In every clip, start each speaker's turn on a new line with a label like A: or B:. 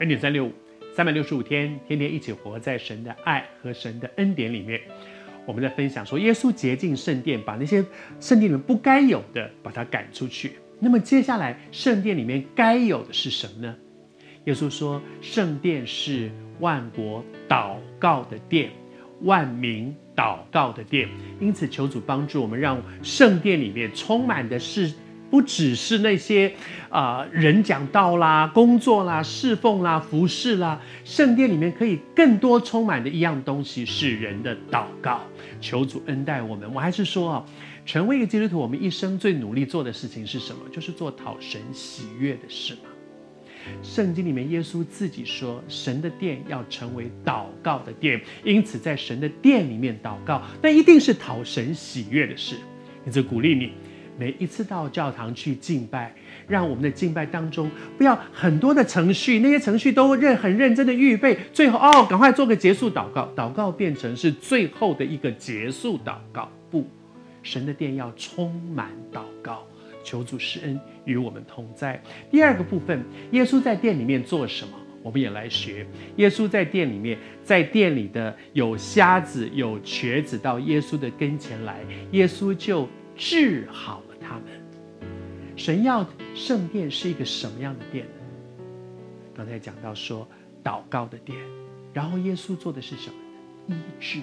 A: 恩典三六五，三百六十五天，天天一起活在神的爱和神的恩典里面。我们在分享说，耶稣洁净圣殿，把那些圣殿里面不该有的，把它赶出去。那么接下来，圣殿里面该有的是什么呢？耶稣说，圣殿是万国祷告的殿，万民祷告的殿。因此，求主帮助我们，让圣殿里面充满的是。不只是那些啊、人讲道啦、工作啦、侍奉啦、服侍啦，圣殿里面可以更多充满的一样东西是人的祷告。求主恩待我们。我还是说啊，成为一个基督徒，我们一生最努力做的事情是什么？就是做讨神喜悦的事嘛。圣经里面耶稣自己说，神的殿要成为祷告的殿，因此在神的殿里面祷告，那一定是讨神喜悦的事。因此鼓励你。每一次到教堂去敬拜，让我们的敬拜当中不要很多的程序，那些程序都认很认真的预备，最后哦，赶快做个结束祷告，祷告变成是最后的一个结束祷告。不，神的殿要充满祷告，求主施恩与我们同在。第二个部分，耶稣在殿里面做什么？我们也来学。耶稣在殿里面，在殿里的有瞎子、有瘸子到耶稣的跟前来，耶稣就治好他们。神要圣殿是一个什么样的殿呢？刚才讲到说祷告的殿，然后耶稣做的是什么呢？医治。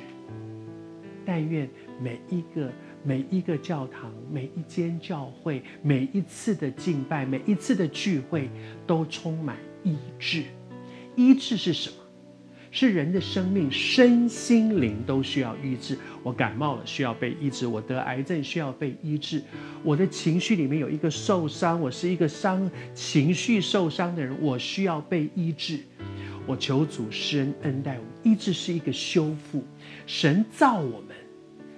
A: 但愿每一个每一个教堂、每一间教会、每一次的敬拜、每一次的聚会，都充满医治。医治是什么？是人的生命，身心灵都需要医治。我感冒了，需要被医治；我得癌症，需要被医治；我的情绪里面有一个受伤，我是一个伤情绪受伤的人，我需要被医治。我求主施恩恩待我，医治是一个修复。神造我们，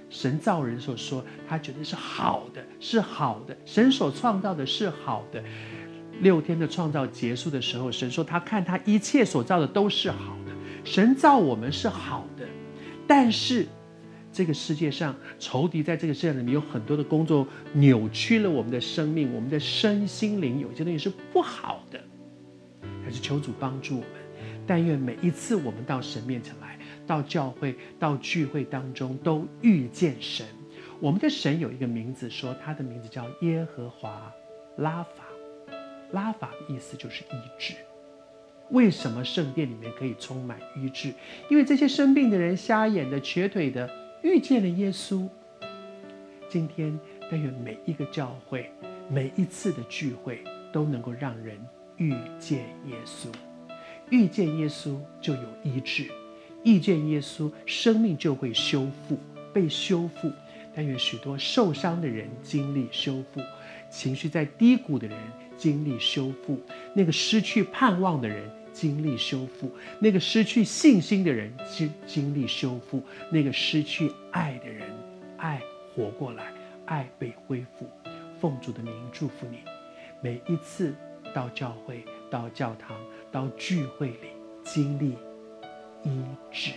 A: 神造人所说，他觉得是好的，是好的。神所创造的是好的。六天的创造结束的时候，神说他看他一切所造的都是好的。神造我们是好的，但是这个世界上仇敌在这个世界里面有很多的工作，扭曲了我们的生命，我们的身心灵有些东西是不好的。还是求主帮助我们，但愿每一次我们到神面前来，到教会、到聚会当中，都遇见神。我们的神有一个名字，说他的名字叫耶和华拉法，拉法的意思就是医治。为什么圣殿里面可以充满医治？因为这些生病的人、瞎眼的、瘸腿的，遇见了耶稣。今天，但愿每一个教会、每一次的聚会，都能够让人遇见耶稣。遇见耶稣就有医治，遇见耶稣，生命就会修复、被修复。但愿许多受伤的人经历修复，情绪在低谷的人经历修复，那个失去盼望的人。经历修复，那个失去信心的人经经历修复，那个失去爱的人，爱活过来，爱被恢复。奉主的名祝福你，每一次到教会、到教堂、到聚会里，经历医治。